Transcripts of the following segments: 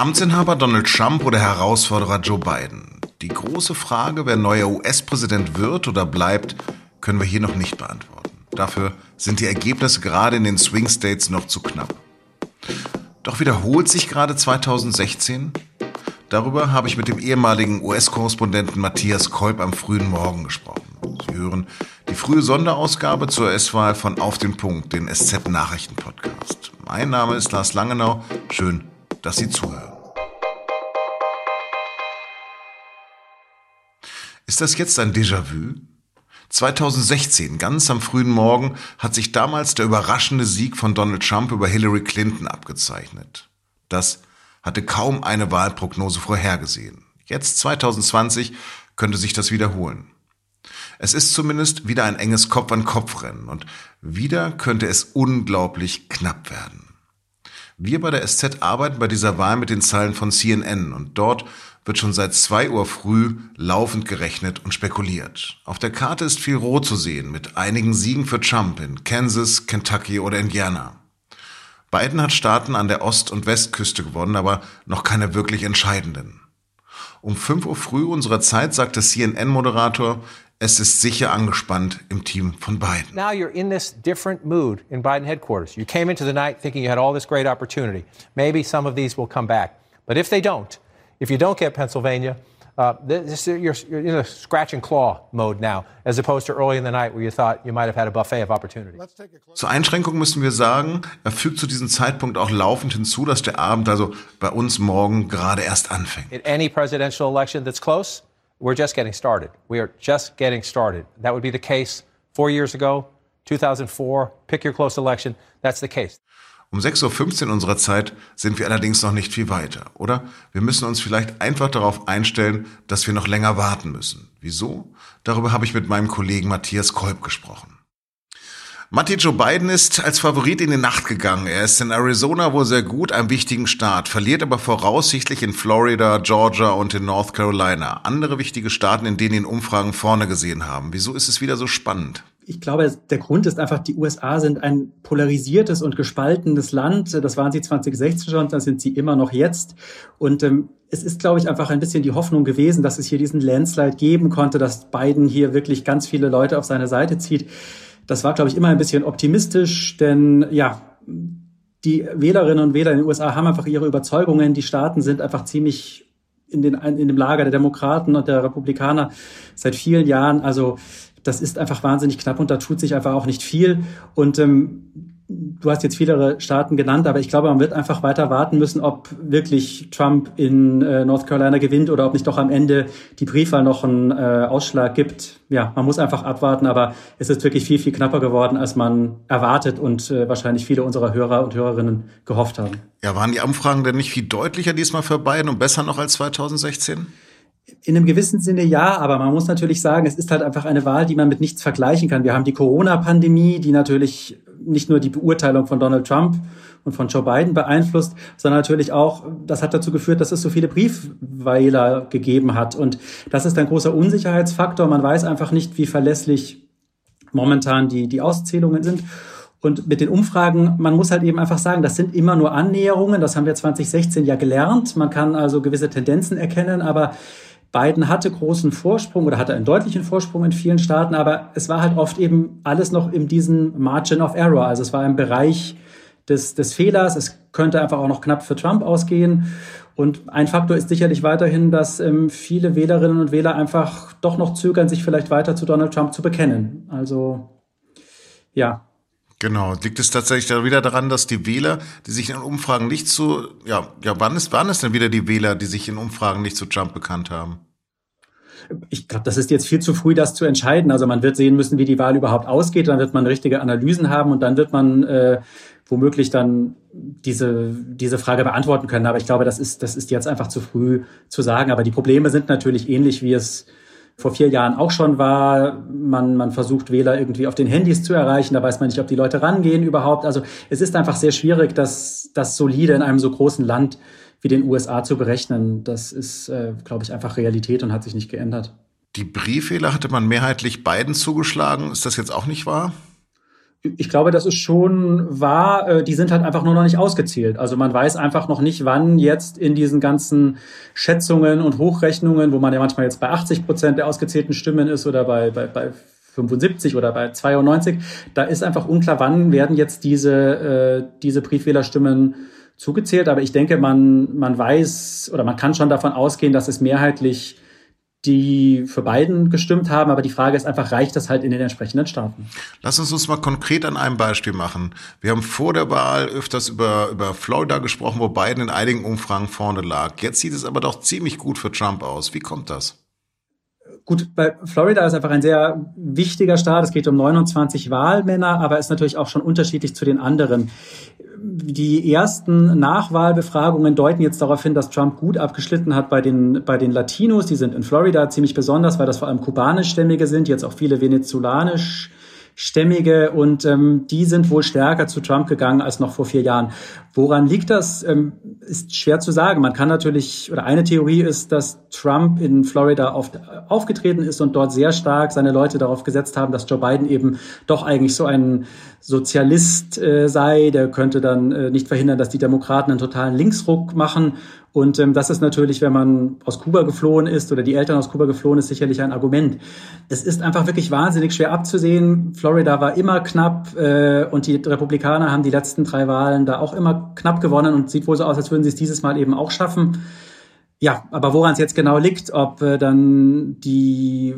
Amtsinhaber Donald Trump oder Herausforderer Joe Biden? Die große Frage, wer neuer US-Präsident wird oder bleibt, können wir hier noch nicht beantworten. Dafür sind die Ergebnisse gerade in den Swing States noch zu knapp. Doch wiederholt sich gerade 2016? Darüber habe ich mit dem ehemaligen US-Korrespondenten Matthias Kolb am frühen Morgen gesprochen. Sie hören die frühe Sonderausgabe zur S-Wahl von Auf den Punkt, den SZ-Nachrichten-Podcast. Mein Name ist Lars Langenau. Schön, dass Sie zuhören. Ist das jetzt ein Déjà-vu? 2016, ganz am frühen Morgen, hat sich damals der überraschende Sieg von Donald Trump über Hillary Clinton abgezeichnet. Das hatte kaum eine Wahlprognose vorhergesehen. Jetzt 2020 könnte sich das wiederholen. Es ist zumindest wieder ein enges Kopf-an-Kopf-Rennen und wieder könnte es unglaublich knapp werden. Wir bei der SZ arbeiten bei dieser Wahl mit den Zahlen von CNN und dort wird schon seit zwei Uhr früh laufend gerechnet und spekuliert. Auf der Karte ist viel Rot zu sehen, mit einigen Siegen für Trump in Kansas, Kentucky oder Indiana. Biden hat Staaten an der Ost- und Westküste gewonnen, aber noch keine wirklich entscheidenden. Um 5 Uhr früh unserer Zeit sagte CNN-Moderator, es ist sicher angespannt im Team von Biden. Now you're in this different mood in Biden headquarters. You came into the night thinking you had all this great opportunity. Maybe some of these will come back. But if they don't, if you don't get Pennsylvania, uh, this, you're, you're, in a scratch and claw mode now, as opposed to early in the night where you thought you might have had a buffet of opportunity. Zur Einschränkung müssen wir sagen, er fügt zu diesem Zeitpunkt auch laufend hinzu, dass der Abend also bei uns morgen gerade erst anfängt. In any presidential election that's close, we're just getting started. We are just getting started. That would be the case four years ago, 2004. Pick your close election. That's the case. Um 6.15 Uhr unserer Zeit sind wir allerdings noch nicht viel weiter, oder? Wir müssen uns vielleicht einfach darauf einstellen, dass wir noch länger warten müssen. Wieso? Darüber habe ich mit meinem Kollegen Matthias Kolb gesprochen. Matti Joe Biden ist als Favorit in die Nacht gegangen. Er ist in Arizona wohl sehr gut, einem wichtigen Staat, verliert aber voraussichtlich in Florida, Georgia und in North Carolina. Andere wichtige Staaten, in denen ihn Umfragen vorne gesehen haben. Wieso ist es wieder so spannend? Ich glaube, der Grund ist einfach, die USA sind ein polarisiertes und gespaltenes Land. Das waren sie 2016 schon, das sind sie immer noch jetzt. Und ähm, es ist, glaube ich, einfach ein bisschen die Hoffnung gewesen, dass es hier diesen Landslide geben konnte, dass Biden hier wirklich ganz viele Leute auf seine Seite zieht. Das war, glaube ich, immer ein bisschen optimistisch, denn ja, die Wählerinnen und Wähler in den USA haben einfach ihre Überzeugungen. Die Staaten sind einfach ziemlich in, den, in dem Lager der Demokraten und der Republikaner seit vielen Jahren. Also das ist einfach wahnsinnig knapp und da tut sich einfach auch nicht viel. Und ähm, du hast jetzt viele Staaten genannt, aber ich glaube, man wird einfach weiter warten müssen, ob wirklich Trump in äh, North Carolina gewinnt oder ob nicht doch am Ende die Briefwahl noch einen äh, Ausschlag gibt. Ja, man muss einfach abwarten, aber es ist wirklich viel, viel knapper geworden, als man erwartet und äh, wahrscheinlich viele unserer Hörer und Hörerinnen gehofft haben. Ja, waren die Umfragen denn nicht viel deutlicher diesmal für Biden und besser noch als 2016? In einem gewissen Sinne ja, aber man muss natürlich sagen, es ist halt einfach eine Wahl, die man mit nichts vergleichen kann. Wir haben die Corona-Pandemie, die natürlich nicht nur die Beurteilung von Donald Trump und von Joe Biden beeinflusst, sondern natürlich auch, das hat dazu geführt, dass es so viele Briefweiler gegeben hat. Und das ist ein großer Unsicherheitsfaktor. Man weiß einfach nicht, wie verlässlich momentan die, die Auszählungen sind. Und mit den Umfragen, man muss halt eben einfach sagen, das sind immer nur Annäherungen. Das haben wir 2016 ja gelernt. Man kann also gewisse Tendenzen erkennen, aber Biden hatte großen Vorsprung oder hatte einen deutlichen Vorsprung in vielen Staaten, aber es war halt oft eben alles noch in diesem Margin of Error. Also es war im Bereich des, des Fehlers. Es könnte einfach auch noch knapp für Trump ausgehen. Und ein Faktor ist sicherlich weiterhin, dass ähm, viele Wählerinnen und Wähler einfach doch noch zögern, sich vielleicht weiter zu Donald Trump zu bekennen. Also ja, Genau. Liegt es tatsächlich wieder daran, dass die Wähler, die sich in Umfragen nicht zu, ja, ja, wann ist, wann ist denn wieder die Wähler, die sich in Umfragen nicht zu Trump bekannt haben? Ich glaube, das ist jetzt viel zu früh, das zu entscheiden. Also man wird sehen müssen, wie die Wahl überhaupt ausgeht. Dann wird man richtige Analysen haben und dann wird man äh, womöglich dann diese, diese Frage beantworten können. Aber ich glaube, das ist, das ist jetzt einfach zu früh zu sagen. Aber die Probleme sind natürlich ähnlich, wie es vor vier Jahren auch schon war. Man, man versucht Wähler irgendwie auf den Handys zu erreichen. Da weiß man nicht, ob die Leute rangehen überhaupt. Also es ist einfach sehr schwierig, das, das solide in einem so großen Land wie den USA zu berechnen. Das ist, äh, glaube ich, einfach Realität und hat sich nicht geändert. Die Briefwähler hatte man mehrheitlich beiden zugeschlagen. Ist das jetzt auch nicht wahr? Ich glaube, das ist schon wahr. Äh, die sind halt einfach nur noch nicht ausgezählt. Also man weiß einfach noch nicht, wann jetzt in diesen ganzen Schätzungen und Hochrechnungen, wo man ja manchmal jetzt bei 80 Prozent der ausgezählten Stimmen ist oder bei, bei, bei 75 oder bei 92, da ist einfach unklar, wann werden jetzt diese, äh, diese Briefwählerstimmen zugezählt. Aber ich denke, man, man weiß oder man kann schon davon ausgehen, dass es mehrheitlich die für beiden gestimmt haben. Aber die Frage ist einfach, reicht das halt in den entsprechenden Staaten? Lass uns uns mal konkret an einem Beispiel machen. Wir haben vor der Wahl öfters über, über Florida gesprochen, wo Biden in einigen Umfragen vorne lag. Jetzt sieht es aber doch ziemlich gut für Trump aus. Wie kommt das? Gut, bei Florida ist einfach ein sehr wichtiger Staat. Es geht um 29 Wahlmänner, aber ist natürlich auch schon unterschiedlich zu den anderen. Die ersten Nachwahlbefragungen deuten jetzt darauf hin, dass Trump gut abgeschlitten hat bei den, bei den Latinos. Die sind in Florida ziemlich besonders, weil das vor allem kubanischstämmige sind, jetzt auch viele venezolanisch Stämmige und ähm, die sind wohl stärker zu Trump gegangen als noch vor vier Jahren. Woran liegt das? Ähm, ist schwer zu sagen. Man kann natürlich, oder eine Theorie ist, dass Trump in Florida oft aufgetreten ist und dort sehr stark seine Leute darauf gesetzt haben, dass Joe Biden eben doch eigentlich so ein Sozialist äh, sei. Der könnte dann äh, nicht verhindern, dass die Demokraten einen totalen Linksruck machen und ähm, das ist natürlich, wenn man aus Kuba geflohen ist oder die Eltern aus Kuba geflohen ist, sicherlich ein Argument. Es ist einfach wirklich wahnsinnig schwer abzusehen. Florida war immer knapp äh, und die Republikaner haben die letzten drei Wahlen da auch immer knapp gewonnen und sieht wohl so aus, als würden sie es dieses Mal eben auch schaffen. Ja, aber woran es jetzt genau liegt, ob äh, dann die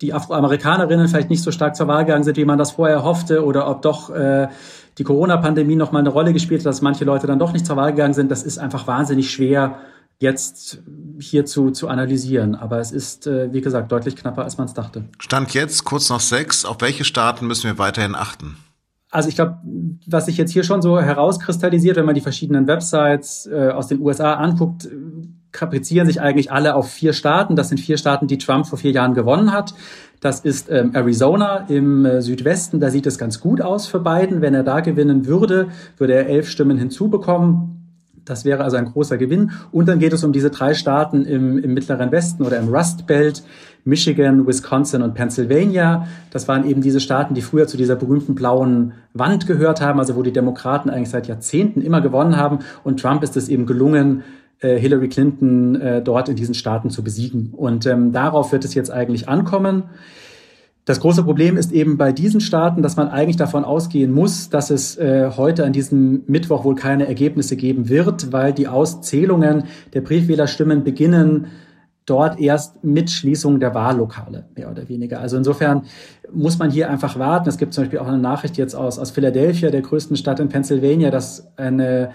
die Afroamerikanerinnen vielleicht nicht so stark zur Wahl gegangen sind, wie man das vorher hoffte, oder ob doch äh, die Corona-Pandemie noch mal eine Rolle gespielt hat, dass manche Leute dann doch nicht zur Wahl gegangen sind. Das ist einfach wahnsinnig schwer jetzt hier zu, analysieren. Aber es ist, äh, wie gesagt, deutlich knapper, als man es dachte. Stand jetzt kurz nach sechs. Auf welche Staaten müssen wir weiterhin achten? Also ich glaube, was sich jetzt hier schon so herauskristallisiert, wenn man die verschiedenen Websites äh, aus den USA anguckt, kaprizieren sich eigentlich alle auf vier Staaten. Das sind vier Staaten, die Trump vor vier Jahren gewonnen hat. Das ist ähm, Arizona im äh, Südwesten. Da sieht es ganz gut aus für Biden. Wenn er da gewinnen würde, würde er elf Stimmen hinzubekommen. Das wäre also ein großer Gewinn. Und dann geht es um diese drei Staaten im, im mittleren Westen oder im Rust Belt. Michigan, Wisconsin und Pennsylvania. Das waren eben diese Staaten, die früher zu dieser berühmten blauen Wand gehört haben, also wo die Demokraten eigentlich seit Jahrzehnten immer gewonnen haben. Und Trump ist es eben gelungen, Hillary Clinton äh, dort in diesen Staaten zu besiegen. Und ähm, darauf wird es jetzt eigentlich ankommen. Das große Problem ist eben bei diesen Staaten, dass man eigentlich davon ausgehen muss, dass es äh, heute an diesem Mittwoch wohl keine Ergebnisse geben wird, weil die Auszählungen der Briefwählerstimmen beginnen dort erst mit Schließung der Wahllokale, mehr oder weniger. Also insofern muss man hier einfach warten. Es gibt zum Beispiel auch eine Nachricht jetzt aus, aus Philadelphia, der größten Stadt in Pennsylvania, dass eine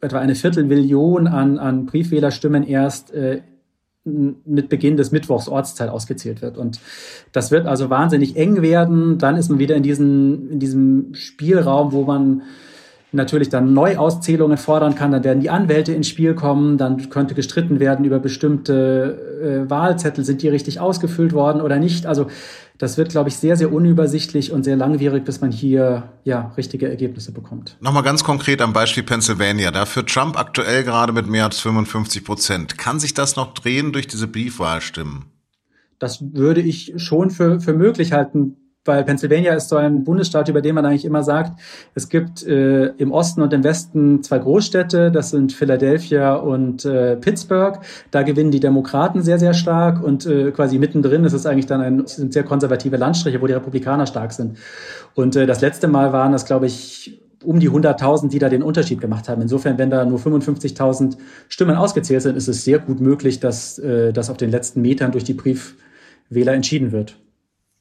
etwa eine Viertelmillion an, an Briefwählerstimmen erst äh, mit Beginn des Mittwochs Ortszeit ausgezählt wird. Und das wird also wahnsinnig eng werden. Dann ist man wieder in, diesen, in diesem Spielraum, wo man natürlich dann Neuauszählungen fordern kann, dann werden die Anwälte ins Spiel kommen, dann könnte gestritten werden über bestimmte äh, Wahlzettel, sind die richtig ausgefüllt worden oder nicht. Also das wird, glaube ich, sehr, sehr unübersichtlich und sehr langwierig, bis man hier ja richtige Ergebnisse bekommt. Nochmal ganz konkret am Beispiel Pennsylvania. Da führt Trump aktuell gerade mit mehr als 55 Prozent. Kann sich das noch drehen durch diese Briefwahlstimmen? Das würde ich schon für, für möglich halten weil Pennsylvania ist so ein Bundesstaat, über den man eigentlich immer sagt, es gibt äh, im Osten und im Westen zwei Großstädte, das sind Philadelphia und äh, Pittsburgh. Da gewinnen die Demokraten sehr, sehr stark und äh, quasi mittendrin ist es eigentlich dann ein, sind sehr konservative Landstriche, wo die Republikaner stark sind. Und äh, das letzte Mal waren das, glaube ich, um die 100.000, die da den Unterschied gemacht haben. Insofern, wenn da nur 55.000 Stimmen ausgezählt sind, ist es sehr gut möglich, dass äh, das auf den letzten Metern durch die Briefwähler entschieden wird.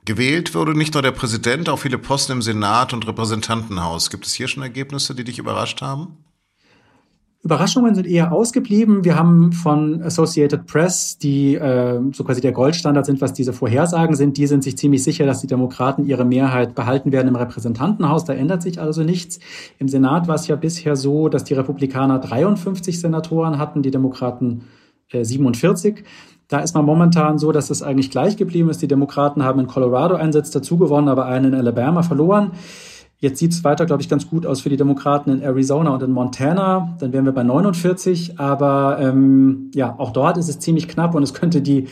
Gewählt wurde nicht nur der Präsident, auch viele Posten im Senat und Repräsentantenhaus. Gibt es hier schon Ergebnisse, die dich überrascht haben? Überraschungen sind eher ausgeblieben. Wir haben von Associated Press, die äh, so quasi der Goldstandard sind, was diese Vorhersagen sind, die sind sich ziemlich sicher, dass die Demokraten ihre Mehrheit behalten werden im Repräsentantenhaus. Da ändert sich also nichts. Im Senat war es ja bisher so, dass die Republikaner 53 Senatoren hatten, die Demokraten äh, 47. Da ist man momentan so, dass es eigentlich gleich geblieben ist. Die Demokraten haben in Colorado einen Sitz dazu gewonnen, aber einen in Alabama verloren. Jetzt sieht es weiter, glaube ich, ganz gut aus für die Demokraten in Arizona und in Montana. Dann wären wir bei 49. Aber ähm, ja, auch dort ist es ziemlich knapp und es könnte die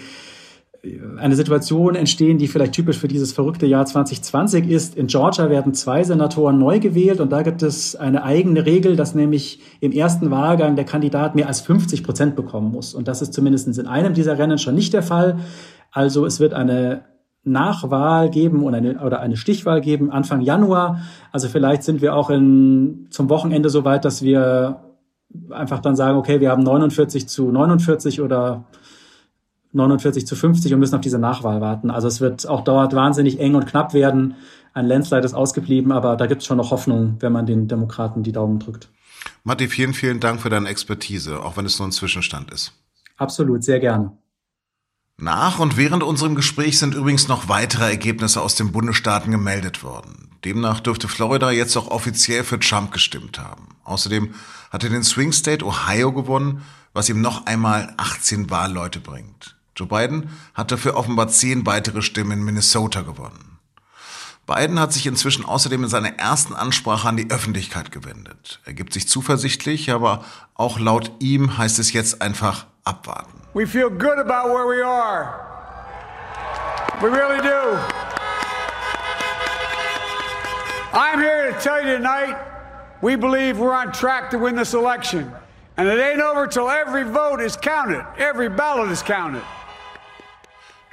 eine Situation entstehen, die vielleicht typisch für dieses verrückte Jahr 2020 ist. In Georgia werden zwei Senatoren neu gewählt und da gibt es eine eigene Regel, dass nämlich im ersten Wahlgang der Kandidat mehr als 50 Prozent bekommen muss. Und das ist zumindest in einem dieser Rennen schon nicht der Fall. Also es wird eine Nachwahl geben oder eine, oder eine Stichwahl geben Anfang Januar. Also vielleicht sind wir auch in, zum Wochenende so weit, dass wir einfach dann sagen, okay, wir haben 49 zu 49 oder 49 zu 50 und müssen auf diese Nachwahl warten. Also es wird auch dauert wahnsinnig eng und knapp werden. Ein Landslide ist ausgeblieben, aber da gibt es schon noch Hoffnung, wenn man den Demokraten die Daumen drückt. Matti, vielen, vielen Dank für deine Expertise, auch wenn es nur ein Zwischenstand ist. Absolut, sehr gerne. Nach und während unserem Gespräch sind übrigens noch weitere Ergebnisse aus den Bundesstaaten gemeldet worden. Demnach dürfte Florida jetzt auch offiziell für Trump gestimmt haben. Außerdem hat er den Swing State Ohio gewonnen, was ihm noch einmal 18 Wahlleute bringt. Joe Biden hat dafür offenbar 10 weitere Stimmen in Minnesota gewonnen. Biden hat sich inzwischen außerdem in seiner ersten Ansprache an die Öffentlichkeit gewendet. Er gibt sich zuversichtlich, aber auch laut ihm heißt es jetzt einfach abwarten. We feel good about where we are. We really do. I'm here to tell you tonight, we believe we're on track to win this election. And it ain't over till every vote is counted, every ballot is counted.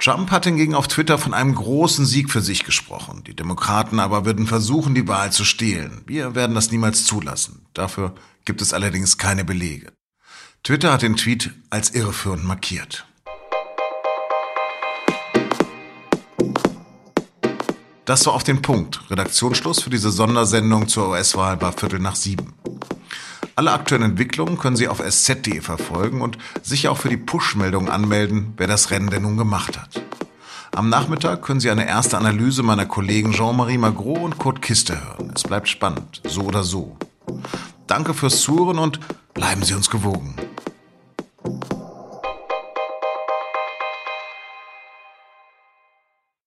Trump hat hingegen auf Twitter von einem großen Sieg für sich gesprochen. Die Demokraten aber würden versuchen, die Wahl zu stehlen. Wir werden das niemals zulassen. Dafür gibt es allerdings keine Belege. Twitter hat den Tweet als irreführend markiert. Das war auf den Punkt. Redaktionsschluss für diese Sondersendung zur US-Wahl war Viertel nach sieben. Alle aktuellen Entwicklungen können Sie auf sz.de verfolgen und sich auch für die Push-Meldung anmelden, wer das Rennen denn nun gemacht hat. Am Nachmittag können Sie eine erste Analyse meiner Kollegen Jean-Marie Magro und Kurt Kiste hören. Es bleibt spannend, so oder so. Danke fürs Zuhören und bleiben Sie uns gewogen.